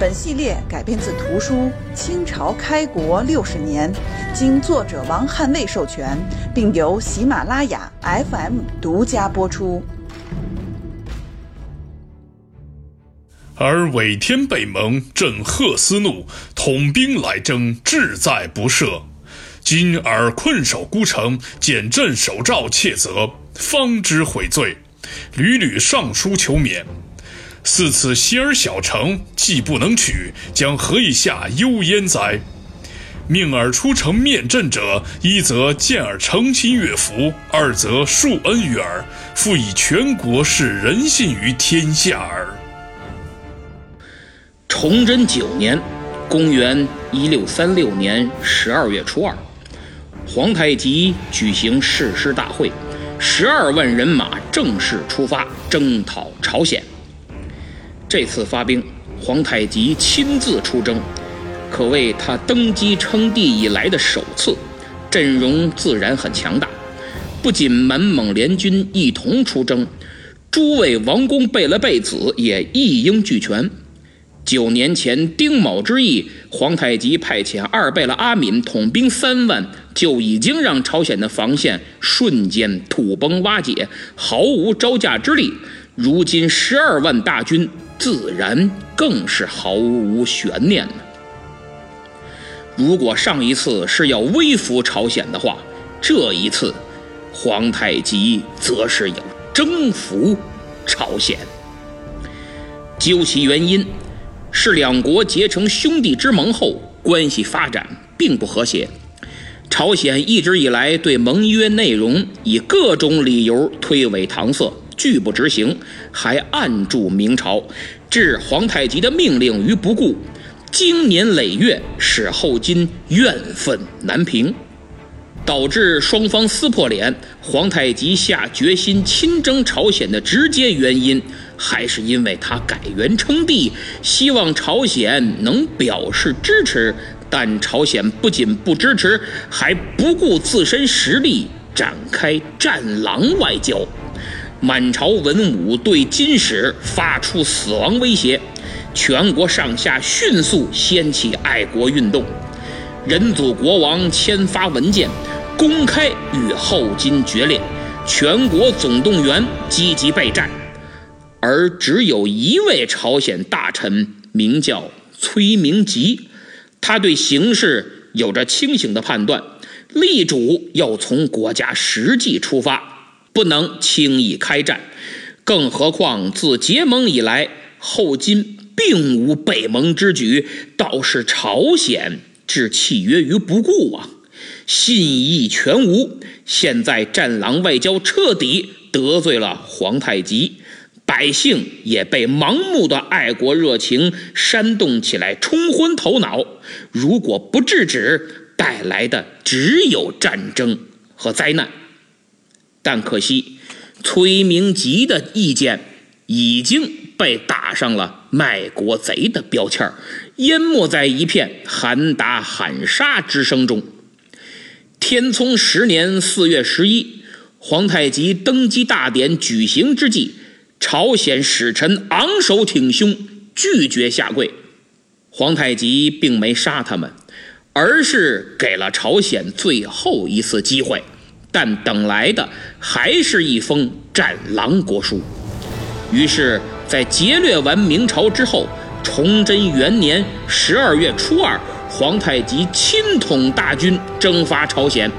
本系列改编自图书《清朝开国六十年》，经作者王汉卫授权，并由喜马拉雅 FM 独家播出。而伪天背盟，朕贺思怒，统兵来征，志在不赦。今尔困守孤城，见镇守诏窃责，方知悔罪，屡屡上书求免。似此西儿小城，既不能取，将何以下忧焉哉？命尔出城面阵者，一则见尔诚心悦服，二则恕恩于尔，复以全国示人信于天下耳。崇祯九年，公元一六三六年十二月初二，皇太极举行誓师大会，十二万人马正式出发征讨朝鲜。这次发兵，皇太极亲自出征，可谓他登基称帝以来的首次，阵容自然很强大。不仅满蒙联军一同出征，诸位王公贝勒贝子也一应俱全。九年前丁卯之役，皇太极派遣二贝勒阿敏统兵三万，就已经让朝鲜的防线瞬间土崩瓦解，毫无招架之力。如今十二万大军。自然更是毫无悬念了。如果上一次是要微服朝鲜的话，这一次，皇太极则是要征服朝鲜。究其原因，是两国结成兄弟之盟后，关系发展并不和谐。朝鲜一直以来对盟约内容以各种理由推诿搪塞。拒不执行，还暗助明朝，置皇太极的命令于不顾，经年累月，使后金怨愤难平，导致双方撕破脸。皇太极下决心亲征朝鲜的直接原因，还是因为他改元称帝，希望朝鲜能表示支持。但朝鲜不仅不支持，还不顾自身实力，展开战狼外交。满朝文武对金使发出死亡威胁，全国上下迅速掀起爱国运动，仁祖国王签发文件，公开与后金决裂，全国总动员，积极备战。而只有一位朝鲜大臣，名叫崔明吉，他对形势有着清醒的判断，力主要从国家实际出发。不能轻易开战，更何况自结盟以来，后金并无北盟之举，倒是朝鲜置契约于不顾啊，信义全无。现在战狼外交彻底得罪了皇太极，百姓也被盲目的爱国热情煽动起来，冲昏头脑。如果不制止，带来的只有战争和灾难。但可惜，崔明吉的意见已经被打上了卖国贼的标签淹没在一片喊打喊杀之声中。天聪十年四月十一，皇太极登基大典举行之际，朝鲜使臣昂首挺胸，拒绝下跪。皇太极并没杀他们，而是给了朝鲜最后一次机会。但等来的还是一封战狼国书。于是，在劫掠完明朝之后，崇祯元年十二月初二，皇太极亲统大军征伐朝鲜。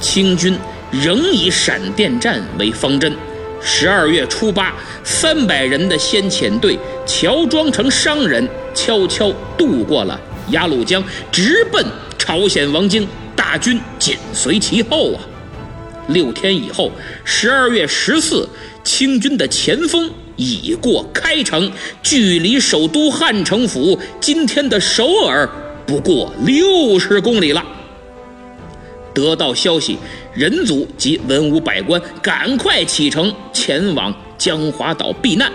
清军仍以闪电战为方针。十二月初八，三百人的先遣队乔装成商人，悄悄渡过了鸭绿江，直奔朝鲜王京。大军紧随其后啊！六天以后，十二月十四，清军的前锋已过开城，距离首都汉城府今天的首尔不过六十公里了。得到消息，仁祖及文武百官赶快启程前往江华岛避难。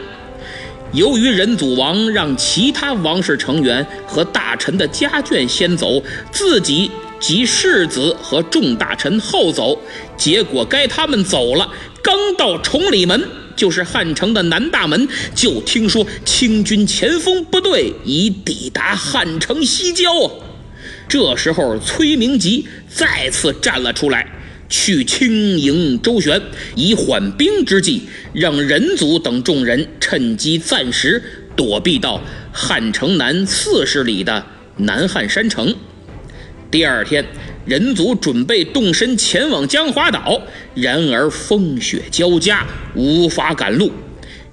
由于仁祖王让其他王室成员和大臣的家眷先走，自己及世子和众大臣后走，结果该他们走了，刚到崇礼门，就是汉城的南大门，就听说清军前锋部队已抵达汉城西郊。这时候，崔明吉再次站了出来。去轻迎周旋，以缓兵之计，让人族等众人趁机暂时躲避到汉城南四十里的南汉山城。第二天，人族准备动身前往江华岛，然而风雪交加，无法赶路。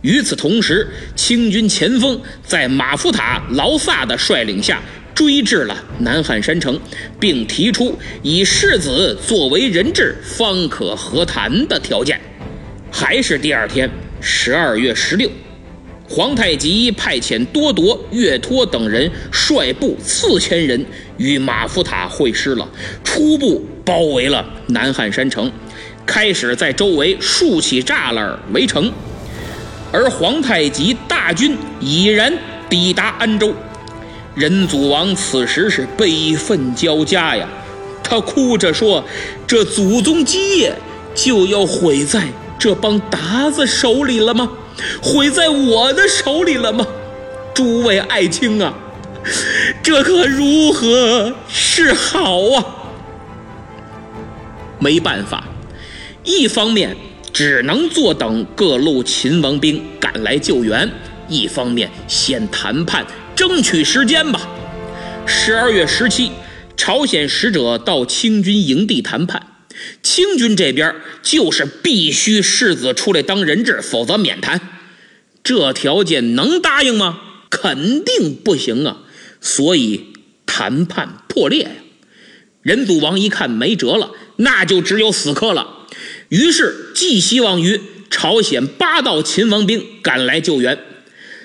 与此同时，清军前锋在马福塔劳萨的率领下。追至了南汉山城，并提出以世子作为人质方可和谈的条件。还是第二天，十二月十六，皇太极派遣多铎、岳托等人率部四千人与马福塔会师了，初步包围了南汉山城，开始在周围竖起栅栏围城。而皇太极大军已然抵达安州。仁祖王此时是悲愤交加呀，他哭着说：“这祖宗基业就要毁在这帮鞑子手里了吗？毁在我的手里了吗？诸位爱卿啊，这可如何是好啊？”没办法，一方面只能坐等各路秦王兵赶来救援，一方面先谈判。争取时间吧。十二月十七，朝鲜使者到清军营地谈判，清军这边就是必须世子出来当人质，否则免谈。这条件能答应吗？肯定不行啊！所以谈判破裂呀。仁祖王一看没辙了，那就只有死磕了。于是寄希望于朝鲜八道秦王兵赶来救援。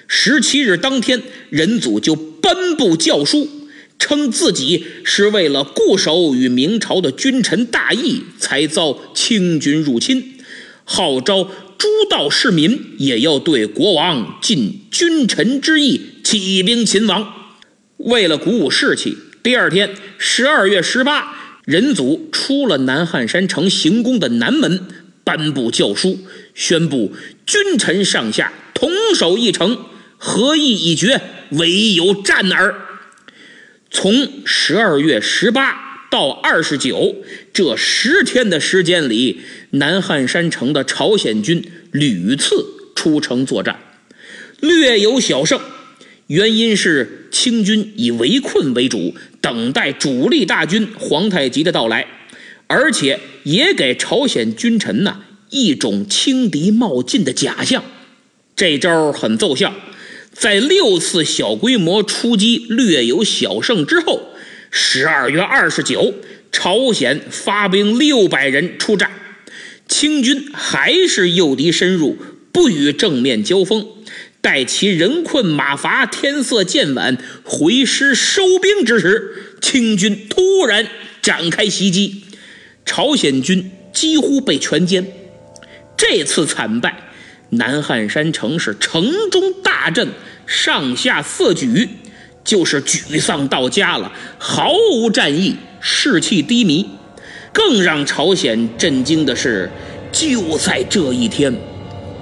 十七日当天，仁祖就颁布教书，称自己是为了固守与明朝的君臣大义，才遭清军入侵，号召诸道市民也要对国王尽君臣之义，起兵勤王。为了鼓舞士气，第二天，十二月十八，仁祖出了南汉山城行宫的南门，颁布教书，宣布君臣上下同守一城。合议已决，唯有战耳。从十二月十八到二十九这十天的时间里，南汉山城的朝鲜军屡次出城作战，略有小胜。原因是清军以围困为主，等待主力大军皇太极的到来，而且也给朝鲜君臣呐一种轻敌冒进的假象。这招很奏效。在六次小规模出击略有小胜之后，十二月二十九，朝鲜发兵六百人出战，清军还是诱敌深入，不与正面交锋。待其人困马乏、天色渐晚，回师收兵之时，清军突然展开袭击，朝鲜军几乎被全歼。这次惨败。南汉山城是城中大震，上下四举，就是沮丧到家了，毫无战意，士气低迷。更让朝鲜震惊的是，就在这一天，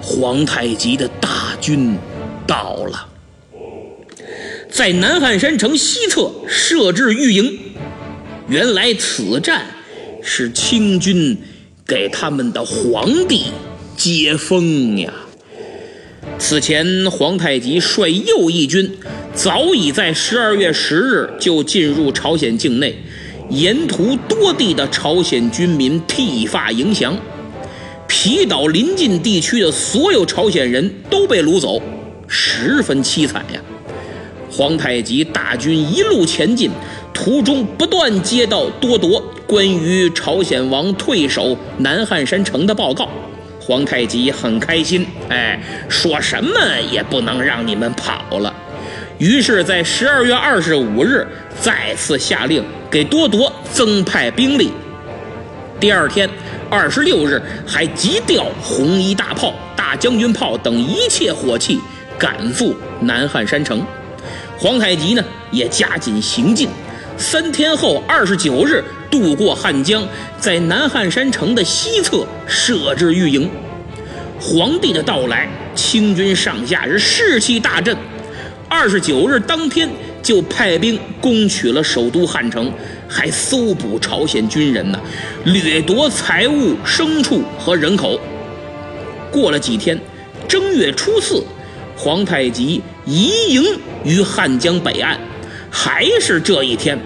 皇太极的大军到了，在南汉山城西侧设置御营。原来此战是清军给他们的皇帝。接风呀！此前，皇太极率右翼军早已在十二月十日就进入朝鲜境内，沿途多地的朝鲜军民剃发迎降，皮岛临近地区的所有朝鲜人都被掳走，十分凄惨呀！皇太极大军一路前进，途中不断接到多铎关于朝鲜王退守南汉山城的报告。皇太极很开心，哎，说什么也不能让你们跑了。于是，在十二月二十五日，再次下令给多铎增派兵力。第二天，二十六日，还急调红衣大炮、大将军炮等一切火器，赶赴南汉山城。皇太极呢，也加紧行进。三天后，二十九日，渡过汉江，在南汉山城的西侧设置御营。皇帝的到来，清军上下是士气大振。二十九日当天，就派兵攻取了首都汉城，还搜捕朝鲜军人呢，掠夺财物、牲畜和人口。过了几天，正月初四，皇太极移营于汉江北岸。还是这一天，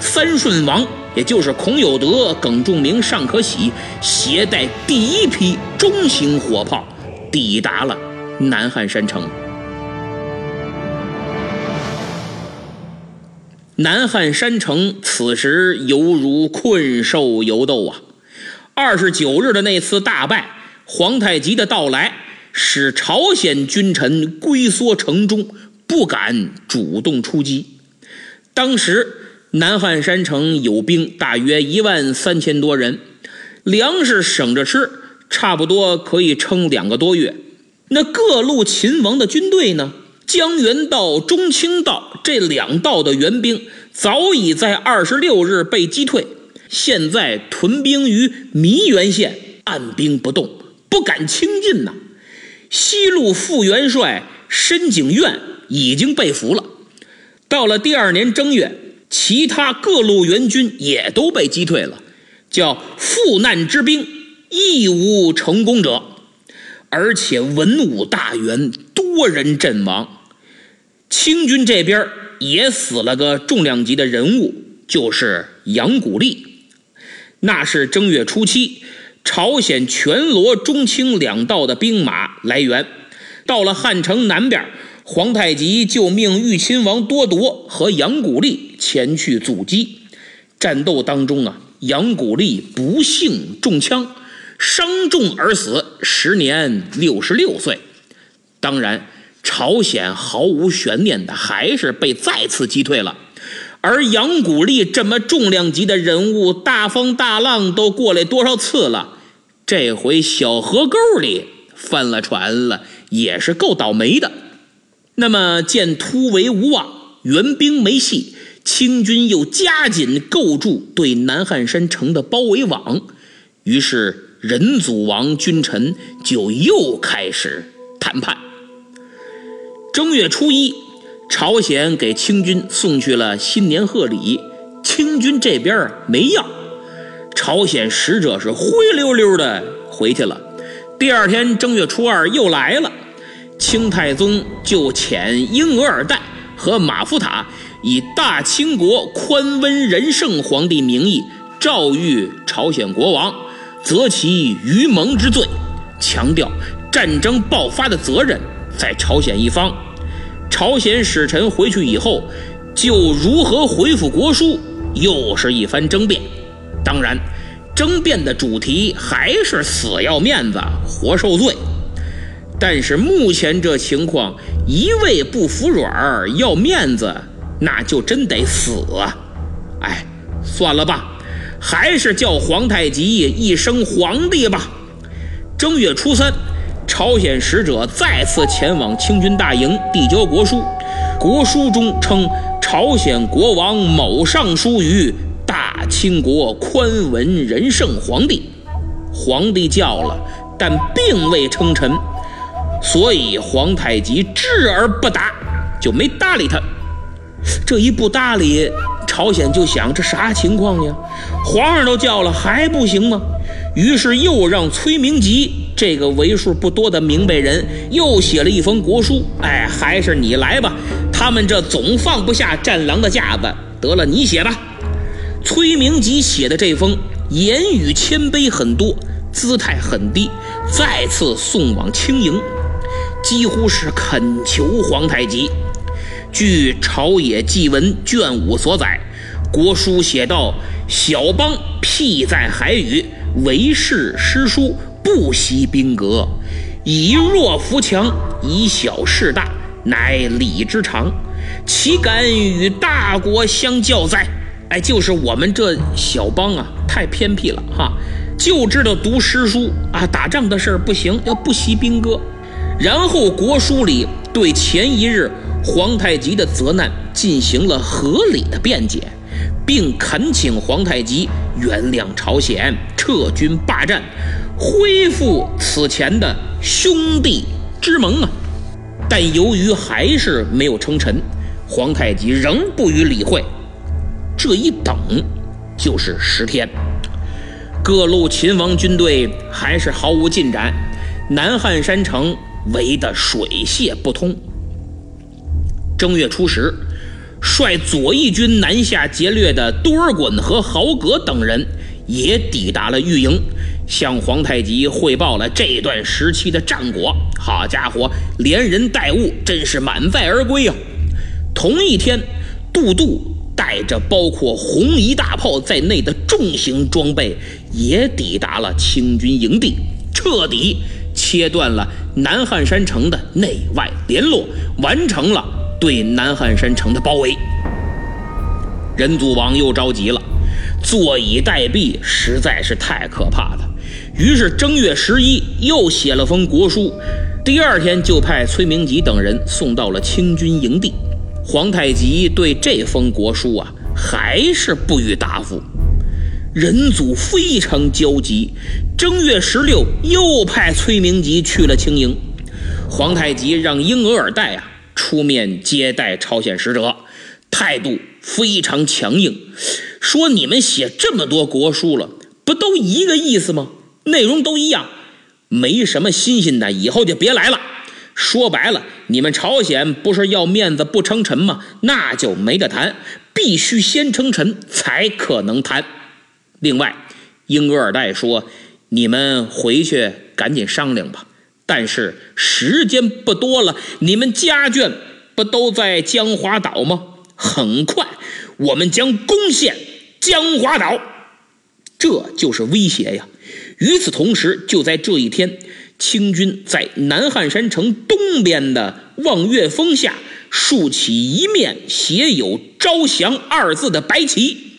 三顺王，也就是孔有德、耿仲明、尚可喜，携带第一批中型火炮，抵达了南汉山城。南汉山城此时犹如困兽犹斗啊！二十九日的那次大败，皇太极的到来，使朝鲜君臣龟缩城中，不敢主动出击。当时南汉山城有兵大约一万三千多人，粮食省着吃，差不多可以撑两个多月。那各路秦王的军队呢？江原道、中清道这两道的援兵早已在二十六日被击退，现在屯兵于弥原县，按兵不动，不敢轻进呐。西路副元帅申景愿已经被俘了。到了第二年正月，其他各路援军也都被击退了，叫赴难之兵，亦无成功者，而且文武大员多人阵亡。清军这边也死了个重量级的人物，就是杨古立。那是正月初七，朝鲜全罗、中清两道的兵马来援，到了汉城南边。皇太极就命豫亲王多铎和杨古立前去阻击。战斗当中啊，杨古立不幸中枪，伤重而死，时年六十六岁。当然，朝鲜毫无悬念的还是被再次击退了。而杨古立这么重量级的人物，大风大浪都过来多少次了，这回小河沟里翻了船了，也是够倒霉的。那么见突围无望，援兵没戏，清军又加紧构筑对南汉山城的包围网，于是仁祖王君臣就又开始谈判。正月初一，朝鲜给清军送去了新年贺礼，清军这边没要，朝鲜使者是灰溜溜的回去了。第二天正月初二又来了。清太宗就遣英额尔岱和马福塔以大清国宽温仁圣皇帝名义诏谕朝鲜国王，责其愚蒙之罪，强调战争爆发的责任在朝鲜一方。朝鲜使臣回去以后，就如何回复国书，又是一番争辩。当然，争辩的主题还是死要面子，活受罪。但是目前这情况，一味不服软儿要面子，那就真得死啊！哎，算了吧，还是叫皇太极一声皇帝吧。正月初三，朝鲜使者再次前往清军大营递交国书，国书中称朝鲜国王某上书于大清国宽文仁圣皇帝，皇帝叫了，但并未称臣。所以皇太极置而不答，就没搭理他。这一不搭理，朝鲜就想这啥情况呀？皇上都叫了，还不行吗？于是又让崔明吉这个为数不多的明白人又写了一封国书。哎，还是你来吧，他们这总放不下战狼的架子，得了，你写吧。崔明吉写的这封言语谦卑很多，姿态很低，再次送往清营。几乎是恳求皇太极。据《朝野纪文》卷五所载，国书写道：“小邦僻在海宇，为世诗书，不惜兵革，以弱扶强，以小事大，乃礼之常，岂敢与大国相较哉？哎，就是我们这小邦啊，太偏僻了哈，就知道读诗书啊，打仗的事儿不行，要不惜兵戈。然后国书里对前一日皇太极的责难进行了合理的辩解，并恳请皇太极原谅朝鲜，撤军霸占，恢复此前的兄弟之盟啊。但由于还是没有称臣，皇太极仍不予理会。这一等就是十天，各路秦王军队还是毫无进展，南汉山城围得水泄不通。正月初十，率左翼军南下劫掠的多尔衮和豪格等人也抵达了御营，向皇太极汇报了这段时期的战果。好家伙，连人带物真是满载而归啊！同一天，杜度。带着包括红夷大炮在内的重型装备，也抵达了清军营地，彻底切断了南汉山城的内外联络，完成了对南汉山城的包围。仁祖王又着急了，坐以待毙实在是太可怕了。于是正月十一又写了封国书，第二天就派崔明吉等人送到了清军营地。皇太极对这封国书啊，还是不予答复。人祖非常焦急，正月十六又派崔明吉去了清营。皇太极让英额尔岱啊出面接待朝鲜使者，态度非常强硬，说：“你们写这么多国书了，不都一个意思吗？内容都一样，没什么新鲜的，以后就别来了。”说白了，你们朝鲜不是要面子不称臣吗？那就没得谈，必须先称臣才可能谈。另外，英格尔岱说：“你们回去赶紧商量吧。但是时间不多了，你们家眷不都在江华岛吗？很快，我们将攻陷江华岛。这就是威胁呀！与此同时，就在这一天。”清军在南汉山城东边的望月峰下竖起一面写有“招降”二字的白旗，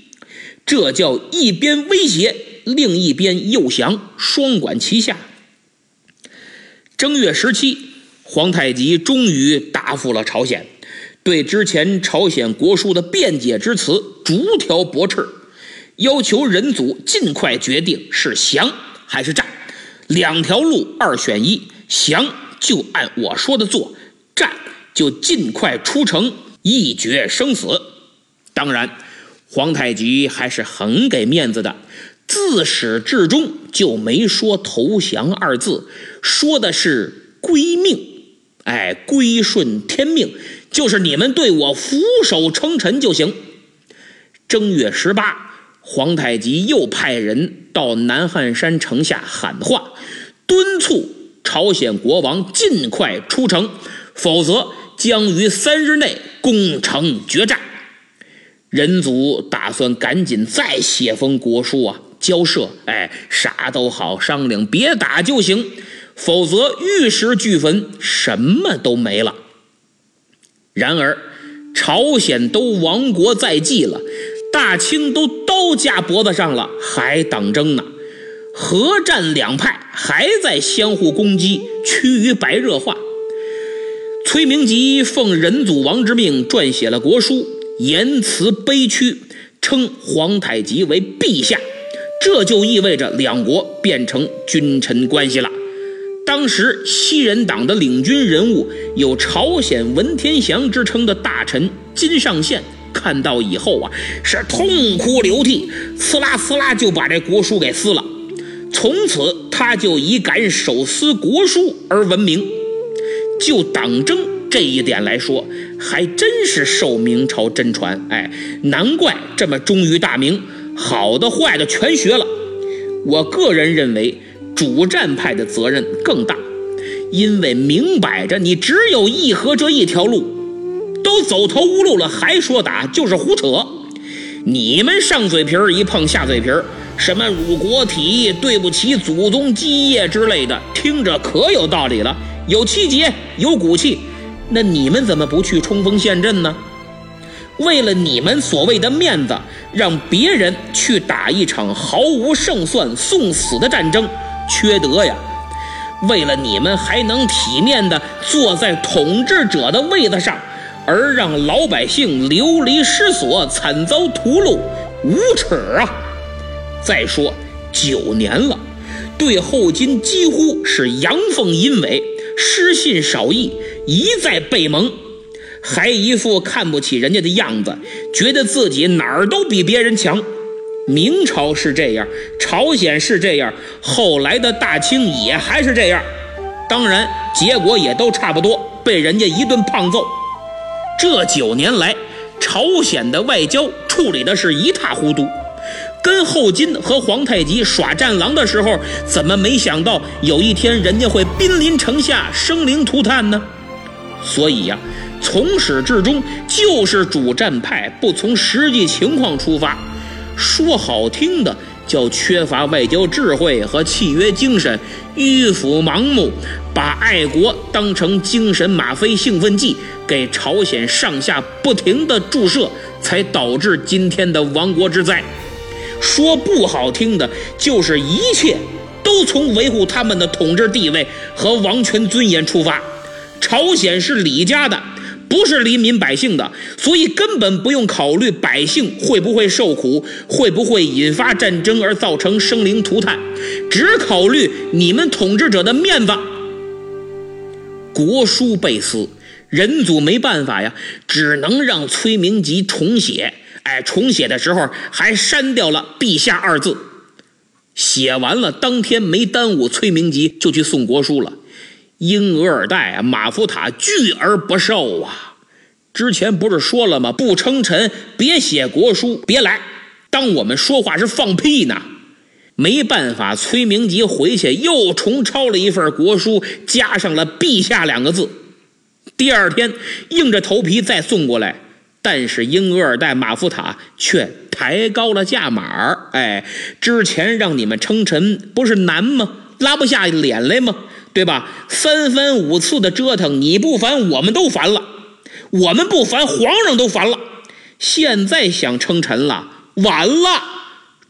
这叫一边威胁，另一边诱降，双管齐下。正月十七，皇太极终于答复了朝鲜，对之前朝鲜国书的辩解之词逐条驳斥，要求仁祖尽快决定是降还是战。两条路，二选一，降就按我说的做，战就尽快出城，一决生死。当然，皇太极还是很给面子的，自始至终就没说投降二字，说的是归命，哎，归顺天命，就是你们对我俯首称臣就行。正月十八，皇太极又派人到南汉山城下喊话。敦促朝鲜国王尽快出城，否则将于三日内攻城决战。人祖打算赶紧再写封国书啊，交涉。哎，啥都好商量，别打就行，否则玉石俱焚，什么都没了。然而，朝鲜都亡国在即了，大清都刀架脖子上了，还等争呢。核战两派还在相互攻击，趋于白热化。崔明吉奉仁祖王之命撰写了国书，言辞悲屈，称皇太极为陛下，这就意味着两国变成君臣关系了。当时西人党的领军人物有朝鲜文天祥之称的大臣金上宪，看到以后啊，是痛哭流涕，呲啦呲啦就把这国书给撕了。从此，他就以敢手撕国书而闻名。就党争这一点来说，还真是受明朝真传。哎，难怪这么忠于大明，好的坏的全学了。我个人认为，主战派的责任更大，因为明摆着你只有议和这一条路，都走投无路了，还说打就是胡扯。你们上嘴皮儿一碰下嘴皮儿。什么辱国体、对不起祖宗基业之类的，听着可有道理了，有气节，有骨气。那你们怎么不去冲锋陷阵呢？为了你们所谓的面子，让别人去打一场毫无胜算、送死的战争，缺德呀！为了你们还能体面地坐在统治者的位子上，而让老百姓流离失所、惨遭屠戮，无耻啊！再说九年了，对后金几乎是阳奉阴违、失信少义，一再背盟。还一副看不起人家的样子，觉得自己哪儿都比别人强。明朝是这样，朝鲜是这样，后来的大清也还是这样。当然，结果也都差不多，被人家一顿胖揍。这九年来，朝鲜的外交处理的是一塌糊涂。跟后金和皇太极耍战狼的时候，怎么没想到有一天人家会兵临城下，生灵涂炭呢？所以呀。从始至终就是主战派不从实际情况出发，说好听的叫缺乏外交智慧和契约精神，迂腐盲目，把爱国当成精神吗啡兴奋剂，给朝鲜上下不停的注射，才导致今天的亡国之灾。说不好听的，就是一切都从维护他们的统治地位和王权尊严出发。朝鲜是李家的。不是黎民百姓的，所以根本不用考虑百姓会不会受苦，会不会引发战争而造成生灵涂炭，只考虑你们统治者的面子。国书被撕，仁祖没办法呀，只能让崔明吉重写。哎，重写的时候还删掉了“陛下”二字。写完了，当天没耽误，崔明吉就去送国书了。英俄尔代啊，马福塔拒而不受啊！之前不是说了吗？不称臣，别写国书，别来，当我们说话是放屁呢。没办法，崔明吉回去又重抄了一份国书，加上了“陛下”两个字。第二天硬着头皮再送过来，但是英俄尔代马福塔却抬高了价码哎，之前让你们称臣不是难吗？拉不下脸来吗？对吧？三番五次的折腾，你不烦，我们都烦了；我们不烦，皇上都烦了。现在想称臣了，晚了。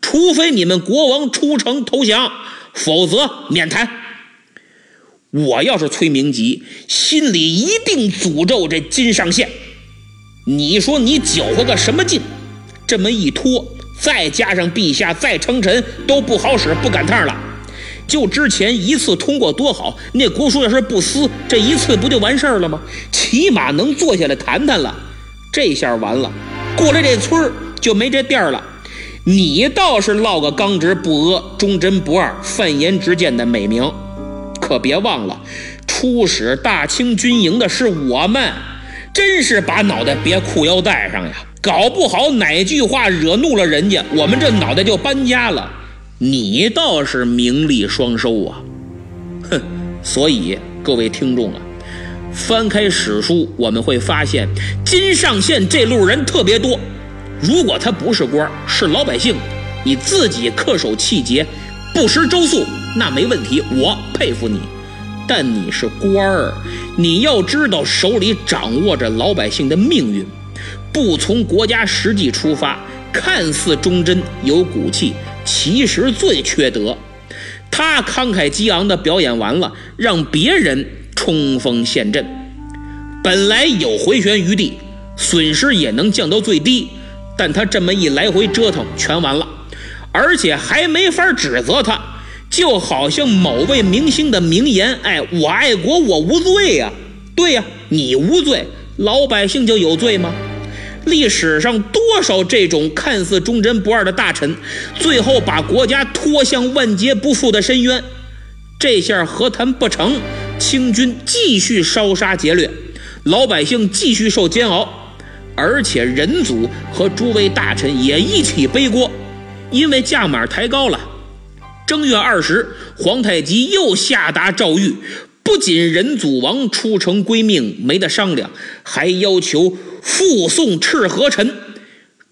除非你们国王出城投降，否则免谈。我要是崔明吉，心里一定诅咒这金上宪。你说你搅和个什么劲？这么一拖，再加上陛下再称臣，都不好使，不赶趟了。就之前一次通过多好，那国书要是不撕，这一次不就完事儿了吗？起码能坐下来谈谈了。这下完了，过了这村儿就没这店儿了。你倒是落个刚直不阿、忠贞不二、犯言直谏的美名，可别忘了，出使大清军营的是我们，真是把脑袋别裤腰带上呀！搞不好哪句话惹怒了人家，我们这脑袋就搬家了。你倒是名利双收啊，哼！所以各位听众啊，翻开史书，我们会发现金上县这路人特别多。如果他不是官，是老百姓，你自己恪守气节，不食周粟，那没问题，我佩服你。但你是官儿，你要知道手里掌握着老百姓的命运，不从国家实际出发，看似忠贞有骨气。其实最缺德，他慷慨激昂的表演完了，让别人冲锋陷阵，本来有回旋余地，损失也能降到最低，但他这么一来回折腾，全完了，而且还没法指责他，就好像某位明星的名言：“哎，我爱国，我无罪呀。”对呀，你无罪，老百姓就有罪吗？历史上多少这种看似忠贞不二的大臣，最后把国家拖向万劫不复的深渊。这下和谈不成，清军继续烧杀劫掠，老百姓继续受煎熬，而且仁祖和诸位大臣也一起背锅，因为价码抬高了。正月二十，皇太极又下达诏谕。不仅仁祖王出城归命没得商量，还要求复送赤河臣。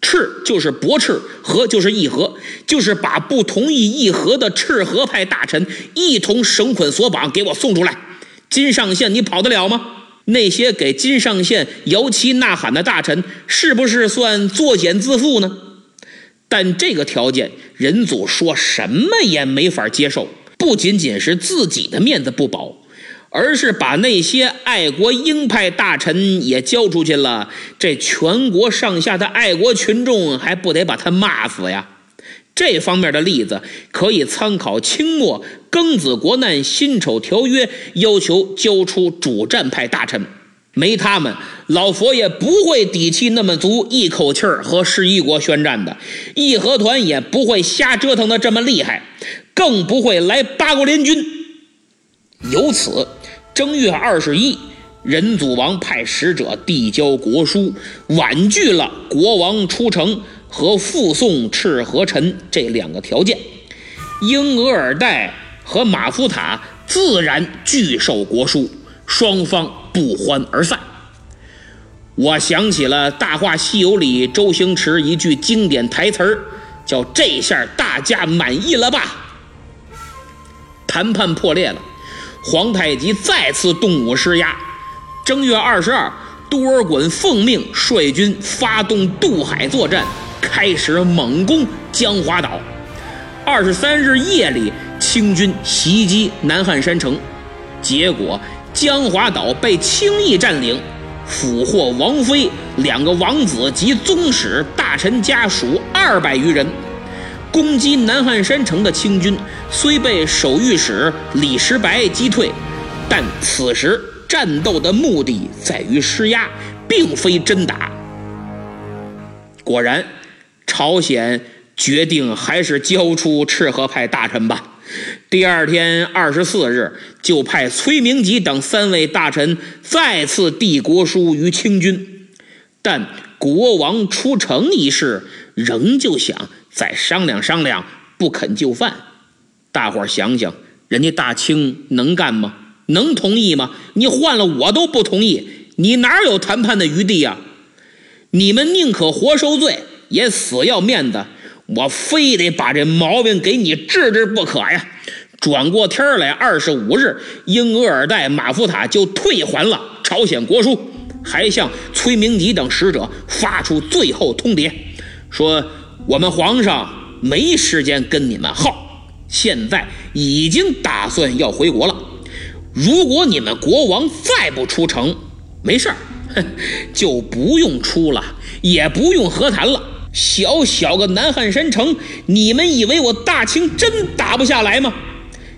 赤就是驳斥，和就是议和，就是把不同意议和的赤和派大臣一同绳捆索绑，给我送出来。金上宪，你跑得了吗？那些给金上宪摇旗呐喊的大臣，是不是算作茧自缚呢？但这个条件，人祖说什么也没法接受。不仅仅是自己的面子不保，而是把那些爱国鹰派大臣也交出去了。这全国上下的爱国群众还不得把他骂死呀？这方面的例子可以参考清末庚子国难辛丑条约，要求交出主战派大臣。没他们，老佛爷不会底气那么足，一口气儿和十一国宣战的；义和团也不会瞎折腾的这么厉害，更不会来八国联军。由此，正月二十一，仁祖王派使者递交国书，婉拒了国王出城和附送赤和臣这两个条件。英额尔岱和马夫塔自然拒受国书，双方。不欢而散。我想起了《大话西游》里周星驰一句经典台词儿，叫“这下大家满意了吧？”谈判破裂了，皇太极再次动武施压。正月二十二，多尔衮奉命率军发动渡海作战，开始猛攻江华岛。二十三日夜里，清军袭击南汉山城，结果。江华岛被轻易占领，俘获王妃、两个王子及宗室、大臣家属二百余人。攻击南汉山城的清军虽被守御史李石白击退，但此时战斗的目的在于施压，并非真打。果然，朝鲜决定还是交出赤河派大臣吧。第二天二十四日，就派崔明吉等三位大臣再次递国书于清军，但国王出城一事仍旧想再商量商量，不肯就范。大伙儿想想，人家大清能干吗？能同意吗？你换了我都不同意，你哪有谈判的余地呀？你们宁可活受罪，也死要面子。我非得把这毛病给你治治不可呀！转过天来，二十五日，英额尔岱、马夫塔就退还了朝鲜国书，还向崔明吉等使者发出最后通牒，说我们皇上没时间跟你们耗，现在已经打算要回国了。如果你们国王再不出城，没事儿，就不用出了，也不用和谈了。小小个南汉山城，你们以为我大清真打不下来吗？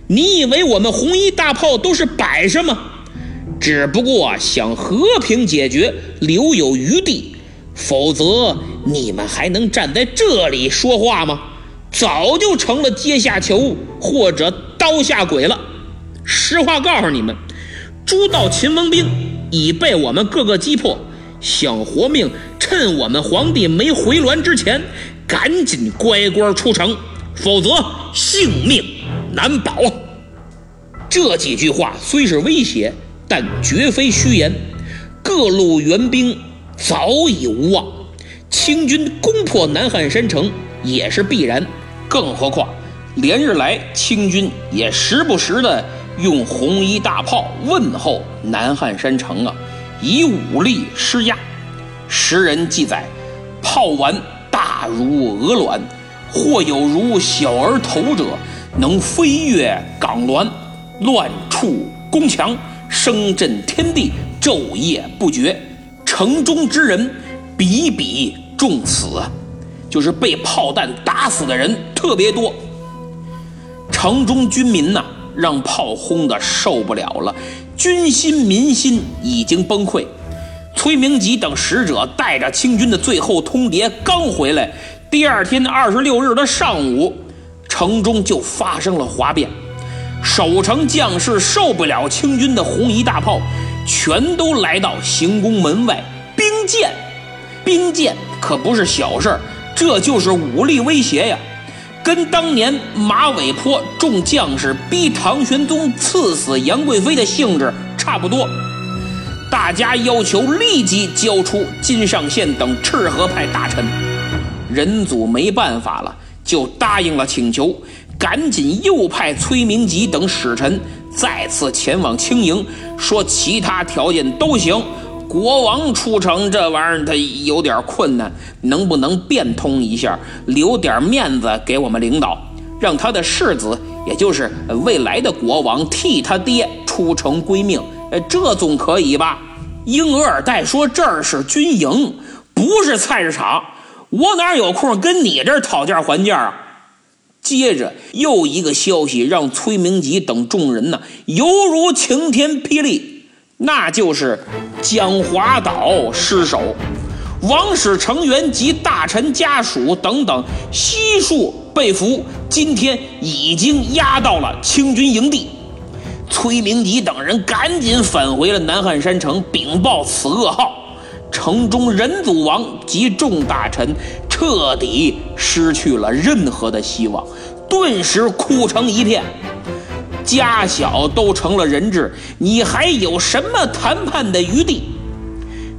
你以为我们红衣大炮都是摆设吗？只不过想和平解决，留有余地，否则你们还能站在这里说话吗？早就成了阶下囚或者刀下鬼了。实话告诉你们，诸道秦王兵已被我们各个击破。想活命，趁我们皇帝没回銮之前，赶紧乖乖出城，否则性命难保。这几句话虽是威胁，但绝非虚言。各路援兵早已无望，清军攻破南汉山城也是必然。更何况连日来，清军也时不时的用红衣大炮问候南汉山城啊。以武力施压，时人记载，炮丸大如鹅卵，或有如小儿头者，能飞越港峦，乱触宫墙，声震天地，昼夜不绝。城中之人比比重死，就是被炮弹打死的人特别多。城中军民呐，让炮轰的受不了了。军心民心已经崩溃，崔明吉等使者带着清军的最后通牒刚回来，第二天二十六日的上午，城中就发生了哗变。守城将士受不了清军的红衣大炮，全都来到行宫门外兵谏。兵谏可不是小事儿，这就是武力威胁呀。跟当年马嵬坡众将士逼唐玄宗赐死杨贵妃的性质差不多，大家要求立即交出金上宪等赤河派大臣。仁祖没办法了，就答应了请求，赶紧又派崔明吉等使臣再次前往青营，说其他条件都行。国王出城这玩意儿他有点困难，能不能变通一下，留点面子给我们领导，让他的世子，也就是未来的国王替他爹出城归命？呃，这总可以吧？英俄尔代说这儿是军营，不是菜市场，我哪有空跟你这儿讨价还价啊？接着又一个消息让崔明吉等众人呢，犹如晴天霹雳。那就是江华岛失守，王室成员及大臣家属等等悉数被俘，今天已经押到了清军营地。崔明吉等人赶紧返回了南汉山城，禀报此噩耗。城中仁祖王及众大臣彻底失去了任何的希望，顿时哭成一片。家小都成了人质，你还有什么谈判的余地？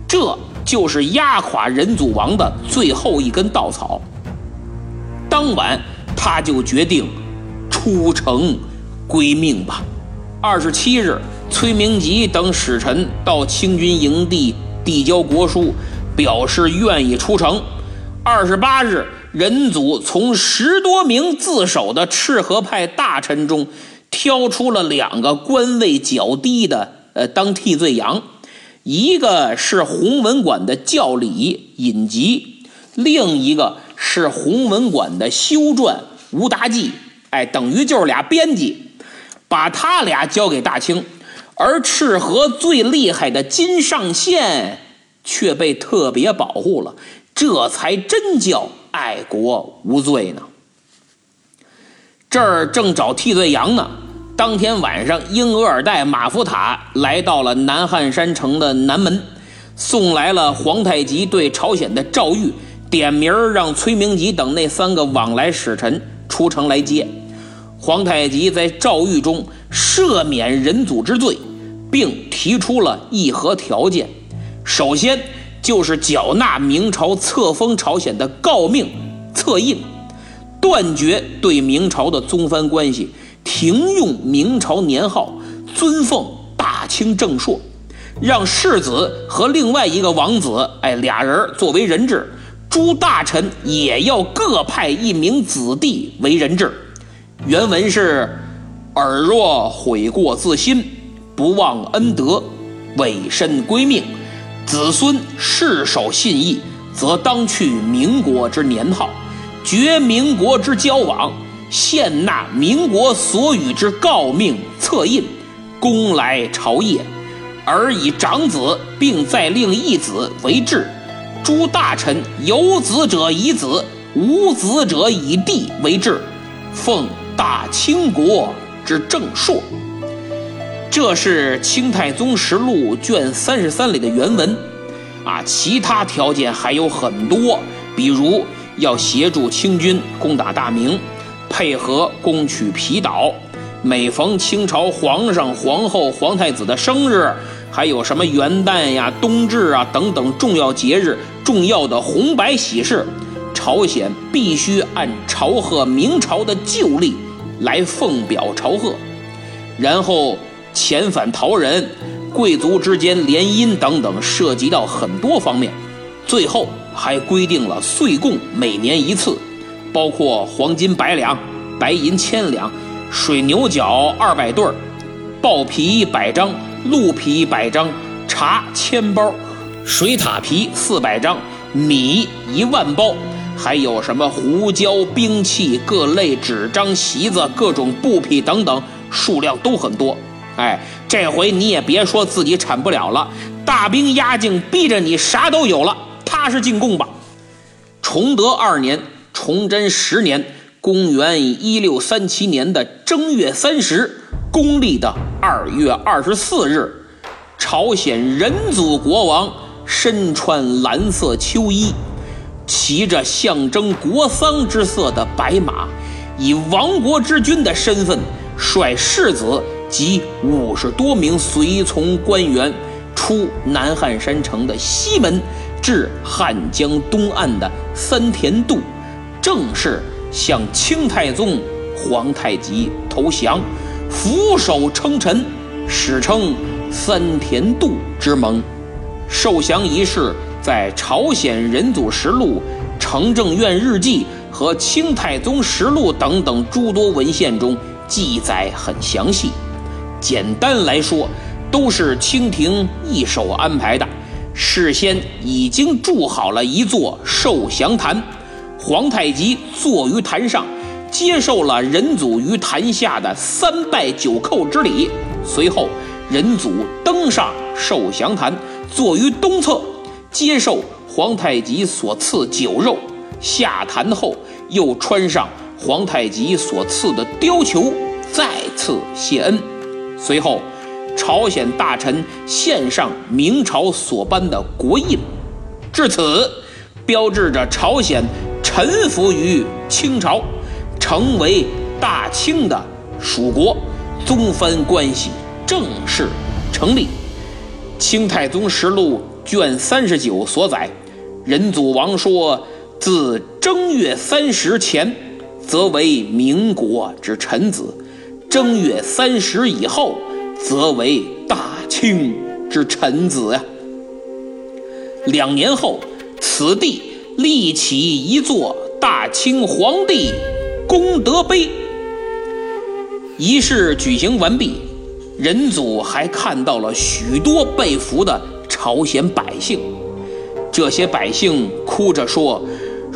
这就是压垮人祖王的最后一根稻草。当晚，他就决定出城归命吧。二十七日，崔明吉等使臣到清军营地递交国书，表示愿意出城。二十八日，仁祖从十多名自首的赤河派大臣中。挑出了两个官位较低的，呃，当替罪羊，一个是弘文馆的教理尹吉，另一个是弘文馆的修撰吴达济，哎，等于就是俩编辑，把他俩交给大清，而赤河最厉害的金上宪却被特别保护了，这才真叫爱国无罪呢。这儿正找替罪羊呢。当天晚上，英额尔岱马福塔来到了南汉山城的南门，送来了皇太极对朝鲜的诏谕，点名让崔明吉等那三个往来使臣出城来接。皇太极在诏谕中赦免人祖之罪，并提出了议和条件。首先就是缴纳明朝册封朝鲜的诰命册印。断绝对明朝的宗藩关系，停用明朝年号，尊奉大清正朔，让世子和另外一个王子，哎，俩人作为人质，诸大臣也要各派一名子弟为人质。原文是：尔若悔过自新，不忘恩德，委身归命，子孙世守信义，则当去民国之年号。绝民国之交往，献纳民国所与之诰命册印，供来朝谒，而以长子并再令一子为质。诸大臣有子者以子，无子者以弟为质，奉大清国之正朔。这是《清太宗实录》卷三十三里的原文。啊，其他条件还有很多，比如。要协助清军攻打大明，配合攻取皮岛。每逢清朝皇上、皇后、皇太子的生日，还有什么元旦呀、冬至啊等等重要节日、重要的红白喜事，朝鲜必须按朝贺明朝的旧历来奉表朝贺。然后遣返逃人、贵族之间联姻等等，涉及到很多方面。最后。还规定了岁贡每年一次，包括黄金百两、白银千两、水牛角二百对儿、豹皮百张、鹿皮百张、茶千包、水獭皮四百张、米一万包，还有什么胡椒、兵器、各类纸张、席子、各种布匹等等，数量都很多。哎，这回你也别说自己产不了了，大兵压境，逼着你啥都有了。踏实进贡吧。崇德二年，崇祯十年，公元一六三七年的正月三十，公历的二月二十四日，朝鲜仁祖国王身穿蓝色秋衣，骑着象征国丧之色的白马，以亡国之君的身份，率世子及五十多名随从官员。出南汉山城的西门，至汉江东岸的三田渡，正式向清太宗皇太极投降，俯首称臣，史称三田渡之盟。受降仪式在《朝鲜人祖实录》《承政院日记》和《清太宗实录》等等诸多文献中记载很详细。简单来说，都是清廷一手安排的，事先已经筑好了一座受降坛，皇太极坐于坛上，接受了仁祖于坛下的三拜九叩之礼。随后，仁祖登上受降坛，坐于东侧，接受皇太极所赐酒肉。下坛后，又穿上皇太极所赐的貂裘，再次谢恩。随后。朝鲜大臣献上明朝所颁的国印，至此，标志着朝鲜臣服于清朝，成为大清的属国，宗藩关系正式成立。《清太宗实录》卷三十九所载，仁祖王说：“自正月三十前，则为明国之臣子；正月三十以后。”则为大清之臣子呀。两年后，此地立起一座大清皇帝功德碑。仪式举行完毕，仁祖还看到了许多被俘的朝鲜百姓。这些百姓哭着说：“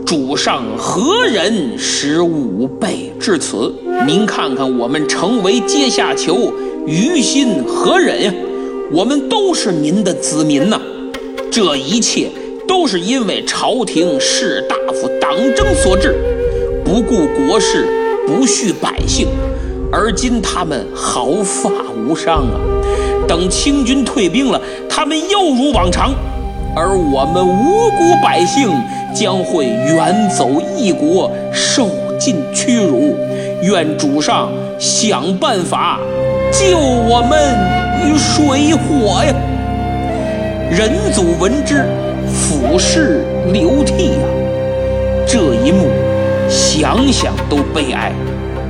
主上何人使吾辈至此？您看看，我们成为阶下囚。”于心何忍呀？我们都是您的子民呐！这一切都是因为朝廷士大夫党争所致，不顾国事，不恤百姓。而今他们毫发无伤啊！等清军退兵了，他们又如往常，而我们无辜百姓将会远走异国，受尽屈辱。愿主上想办法。救我们于水火呀！人祖闻之，俯视流涕呀。这一幕，想想都悲哀，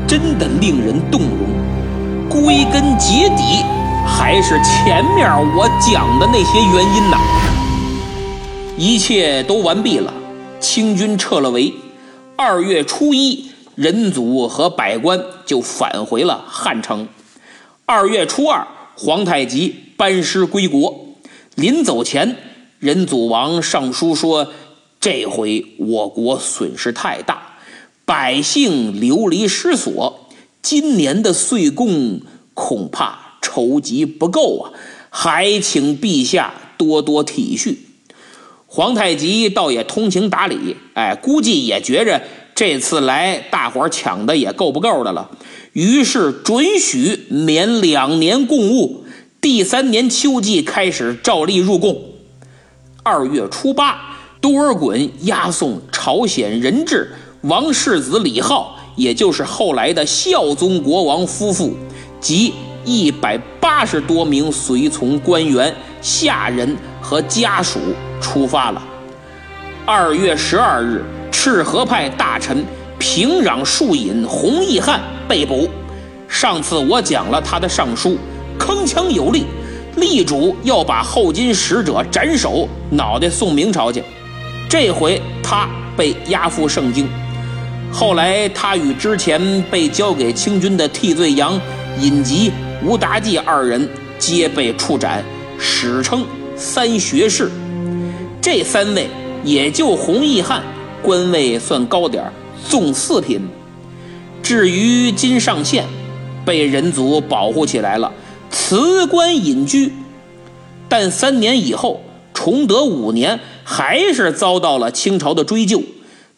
真的令人动容。归根结底，还是前面我讲的那些原因呐。一切都完毕了，清军撤了围。二月初一，仁祖和百官就返回了汉城。二月初二，皇太极班师归国。临走前，仁祖王上书说：“这回我国损失太大，百姓流离失所，今年的岁贡恐怕筹集不够啊！还请陛下多多体恤。”皇太极倒也通情达理，哎，估计也觉着这次来大伙抢的也够不够的了。于是准许免两年贡物，第三年秋季开始照例入贡。二月初八，多尔衮押送朝鲜人质王世子李浩，也就是后来的孝宗国王夫妇及一百八十多名随从官员、下人和家属出发了。二月十二日，赤河派大臣。平壤树尹洪义汉被捕。上次我讲了他的上书，铿锵有力，力主要把后金使者斩首，脑袋送明朝去。这回他被押赴盛京。后来他与之前被交给清军的替罪羊尹吉、吴达济二人皆被处斩，史称三学士。这三位也就洪义汉官位算高点儿。纵四品，至于金上宪，被人族保护起来了，辞官隐居。但三年以后，崇德五年，还是遭到了清朝的追究。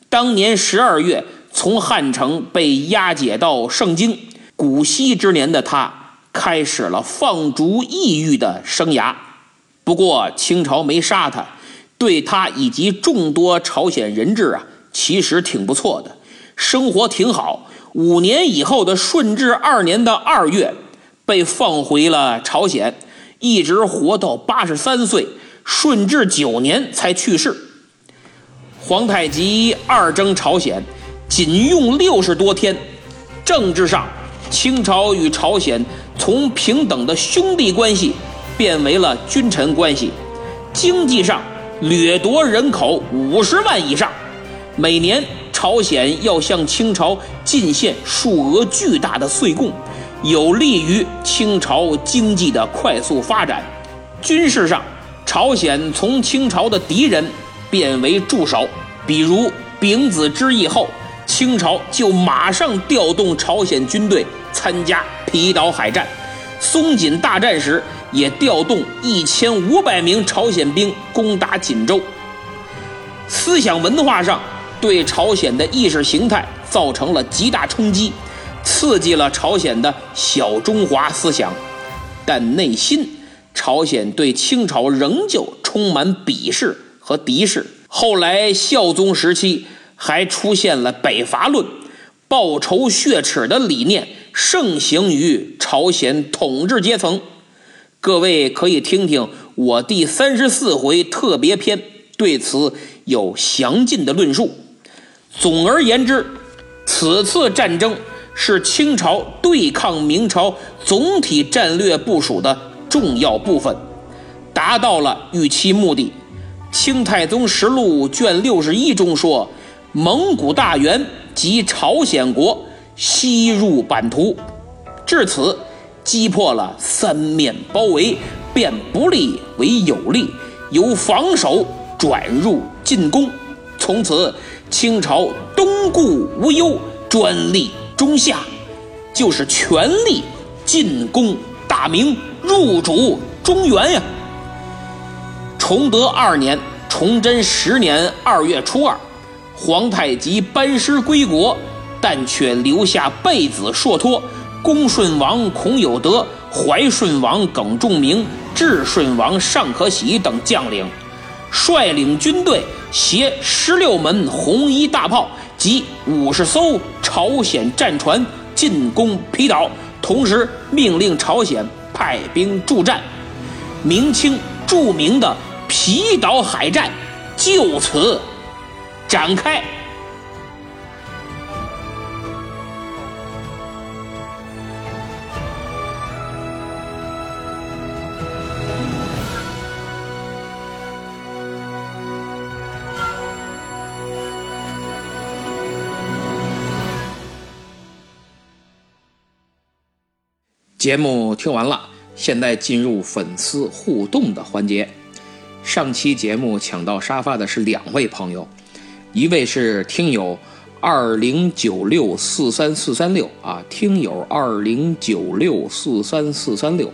当年十二月，从汉城被押解到盛京。古稀之年的他，开始了放逐异域的生涯。不过，清朝没杀他，对他以及众多朝鲜人质啊。其实挺不错的，生活挺好。五年以后的顺治二年的二月，被放回了朝鲜，一直活到八十三岁，顺治九年才去世。皇太极二征朝鲜，仅用六十多天。政治上，清朝与朝鲜从平等的兄弟关系变为了君臣关系；经济上，掠夺人口五十万以上，每年朝鲜要向清朝进献数额巨大的岁贡，有利于清朝经济的快速发展。军事上，朝鲜从清朝的敌人变为助手。比如丙子之役后，清朝就马上调动朝鲜军队参加皮岛海战；松锦大战时，也调动一千五百名朝鲜兵攻打锦州。思想文化上，对朝鲜的意识形态造成了极大冲击，刺激了朝鲜的小中华思想。但内心，朝鲜对清朝仍旧充满鄙视和敌视。后来孝宗时期还出现了北伐论，报仇雪耻的理念盛行于朝鲜统治阶层。各位可以听听我第三十四回特别篇，对此有详尽的论述。总而言之，此次战争是清朝对抗明朝总体战略部署的重要部分，达到了预期目的。《清太宗实录》卷六十一中说：“蒙古大元及朝鲜国西入版图，至此击破了三面包围，变不利为有利，由防守转入进攻。从此，清朝东顾无忧，专利中夏，就是全力进攻大明，入主中原呀。”崇德二年，崇祯十年二月初二，皇太极班师归国，但却留下贝子硕托、恭顺王孔有德、怀顺王耿仲明、智顺王尚可喜等将领，率领军队携十六门红衣大炮及五十艘朝鲜战船进攻皮岛，同时命令朝鲜派兵助战。明清著名的。皮岛海战就此展开。节目听完了，现在进入粉丝互动的环节。上期节目抢到沙发的是两位朋友，一位是听友二零九六四三四三六啊，听友二零九六四三四三六，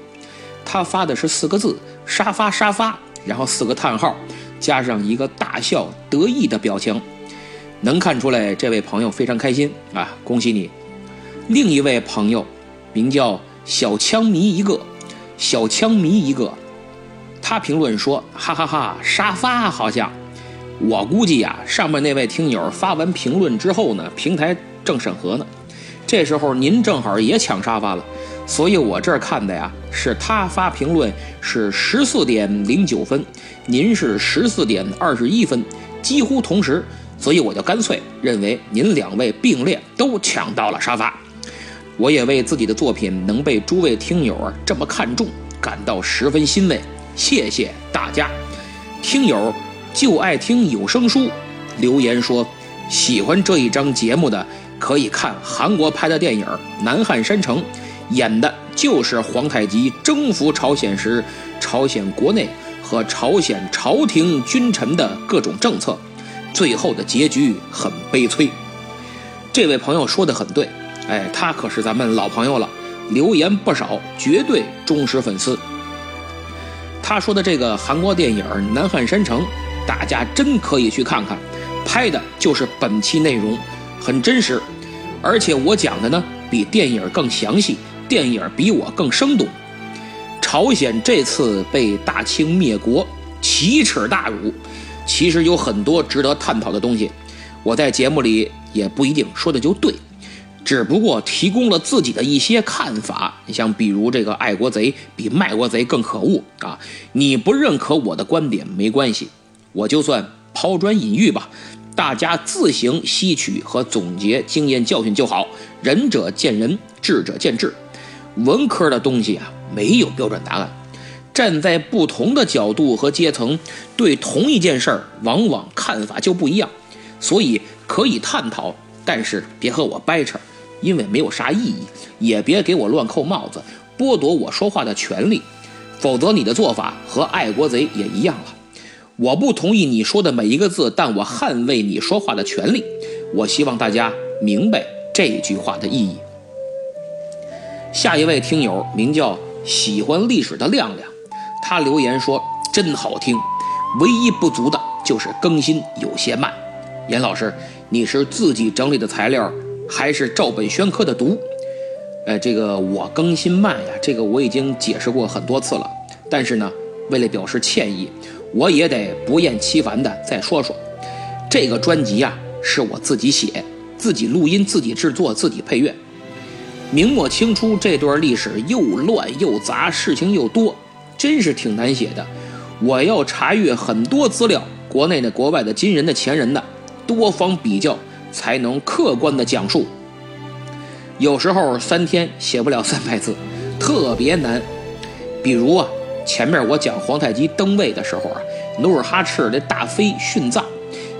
他发的是四个字“沙发沙发”，然后四个叹号，加上一个大笑得意的表情，能看出来这位朋友非常开心啊，恭喜你！另一位朋友名叫小枪迷一个，小枪迷一个。他评论说：“哈哈哈，沙发好像，我估计呀，上面那位听友发完评论之后呢，平台正审核呢，这时候您正好也抢沙发了，所以我这儿看的呀，是他发评论是十四点零九分，您是十四点二十一分，几乎同时，所以我就干脆认为您两位并列都抢到了沙发，我也为自己的作品能被诸位听友这么看重感到十分欣慰。”谢谢大家，听友就爱听有声书，留言说喜欢这一章节目的可以看韩国拍的电影《南汉山城》，演的就是皇太极征服朝鲜时，朝鲜国内和朝鲜朝廷君臣的各种政策，最后的结局很悲催。这位朋友说的很对，哎，他可是咱们老朋友了，留言不少，绝对忠实粉丝。他说的这个韩国电影《南汉山城》，大家真可以去看看，拍的就是本期内容，很真实，而且我讲的呢比电影更详细，电影比我更生动。朝鲜这次被大清灭国，奇耻大辱，其实有很多值得探讨的东西，我在节目里也不一定说的就对，只不过提供了自己的一些看法。你像比如这个爱国贼比卖国贼更可恶啊！你不认可我的观点没关系，我就算抛砖引玉吧，大家自行吸取和总结经验教训就好。仁者见仁，智者见智。文科的东西啊，没有标准答案。站在不同的角度和阶层，对同一件事儿，往往看法就不一样。所以可以探讨，但是别和我掰扯，因为没有啥意义。也别给我乱扣帽子，剥夺我说话的权利。否则你的做法和爱国贼也一样了。我不同意你说的每一个字，但我捍卫你说话的权利。我希望大家明白这句话的意义。下一位听友名叫喜欢历史的亮亮。他留言说：“真好听，唯一不足的就是更新有些慢。”严老师，你是自己整理的材料，还是照本宣科的读？呃，这个我更新慢呀，这个我已经解释过很多次了。但是呢，为了表示歉意，我也得不厌其烦的再说说，这个专辑呀是我自己写、自己录音、自己制作、自己配乐。明末清初这段历史又乱又杂，事情又多。真是挺难写的，我要查阅很多资料，国内的、国外的、今人的、前人的，多方比较，才能客观的讲述。有时候三天写不了三百字，特别难。比如啊，前面我讲皇太极登位的时候啊，努尔哈赤的大妃殉葬，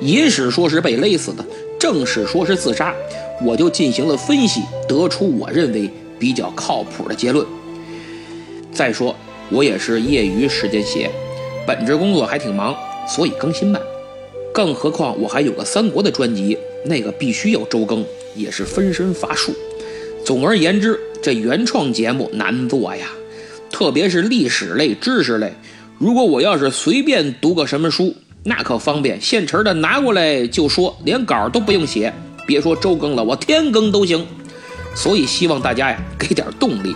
野史说是被勒死的，正史说是自杀，我就进行了分析，得出我认为比较靠谱的结论。再说。我也是业余时间写，本职工作还挺忙，所以更新慢。更何况我还有个三国的专辑，那个必须要周更，也是分身乏术。总而言之，这原创节目难做呀，特别是历史类、知识类。如果我要是随便读个什么书，那可方便，现成的拿过来就说，连稿都不用写。别说周更了，我天更都行。所以希望大家呀，给点动力。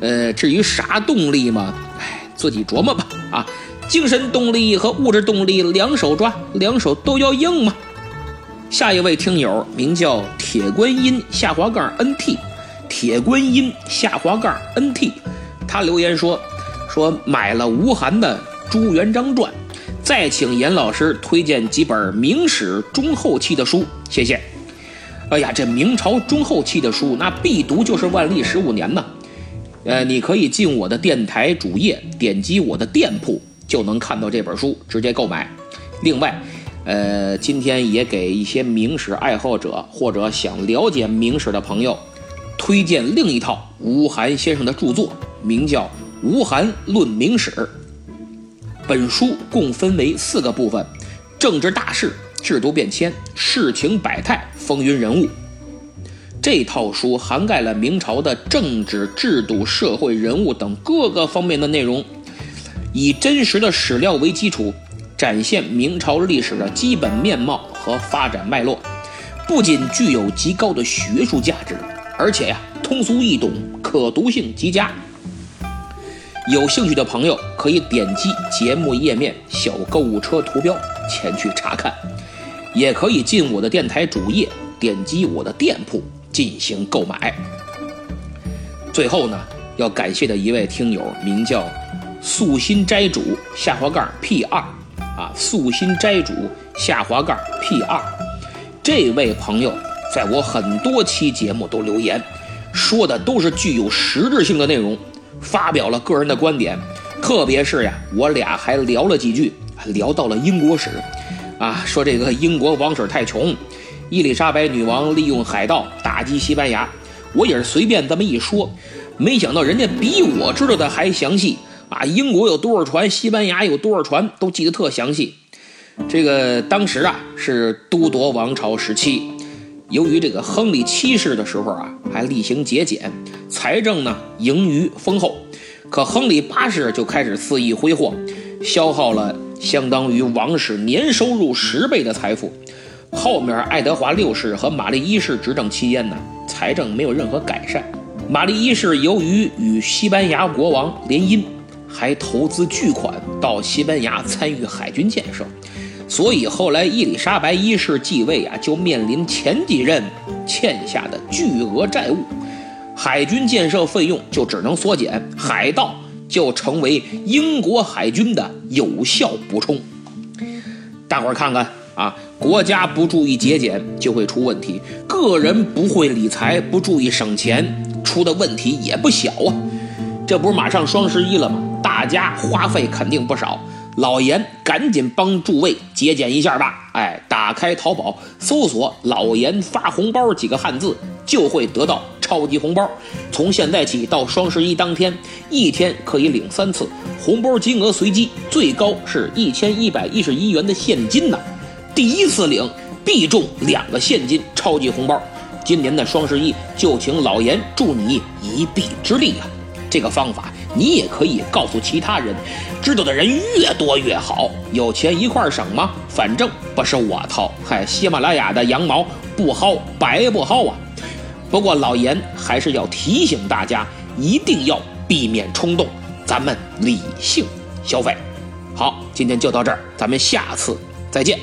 呃，至于啥动力嘛？哎自己琢磨吧啊！精神动力和物质动力两手抓，两手都要硬嘛。下一位听友名叫铁观音下滑杠 NT，铁观音下滑杠 NT，他留言说说买了吴晗的《朱元璋传》，再请严老师推荐几本明史中后期的书，谢谢。哎呀，这明朝中后期的书，那必读就是万历十五年呐。呃，你可以进我的电台主页，点击我的店铺，就能看到这本书，直接购买。另外，呃，今天也给一些明史爱好者或者想了解明史的朋友，推荐另一套吴晗先生的著作，名叫《吴晗论明史》。本书共分为四个部分：政治大事、制度变迁、世情百态、风云人物。这套书涵盖了明朝的政治制度、社会人物等各个方面的内容，以真实的史料为基础，展现明朝历史的基本面貌和发展脉络，不仅具有极高的学术价值，而且呀通俗易懂，可读性极佳。有兴趣的朋友可以点击节目页面小购物车图标前去查看，也可以进我的电台主页，点击我的店铺。进行购买。最后呢，要感谢的一位听友名叫素心斋主下滑杠 P 二啊，素心斋主下滑盖 P 二这位朋友，在我很多期节目都留言，说的都是具有实质性的内容，发表了个人的观点。特别是呀，我俩还聊了几句，聊到了英国史啊，说这个英国王室太穷。伊丽莎白女王利用海盗打击西班牙，我也是随便这么一说，没想到人家比我知道的还详细啊！英国有多少船，西班牙有多少船，都记得特详细。这个当时啊是都铎王朝时期，由于这个亨利七世的时候啊还厉行节俭，财政呢盈余丰厚，可亨利八世就开始肆意挥霍，消耗了相当于王室年收入十倍的财富。后面爱德华六世和玛丽一世执政期间呢，财政没有任何改善。玛丽一世由于与西班牙国王联姻，还投资巨款到西班牙参与海军建设，所以后来伊丽莎白一世继位啊，就面临前几任欠下的巨额债务，海军建设费用就只能缩减，海盗就成为英国海军的有效补充。大伙儿看看啊，国家不注意节俭就会出问题，个人不会理财不注意省钱，出的问题也不小啊。这不是马上双十一了吗？大家花费肯定不少。老严赶紧帮诸位节俭一下吧！哎，打开淘宝搜索“老严发红包”几个汉字，就会得到超级红包。从现在起到双十一当天，一天可以领三次，红包金额随机，最高是一千一百一十一元的现金呢。第一次领必中两个现金超级红包。今年的双十一就请老严助你一臂之力啊！这个方法。你也可以告诉其他人，知道的人越多越好。有钱一块省吗？反正不是我掏，嗨，喜马拉雅的羊毛不薅白不薅啊。不过老严还是要提醒大家，一定要避免冲动，咱们理性消费。好，今天就到这儿，咱们下次再见。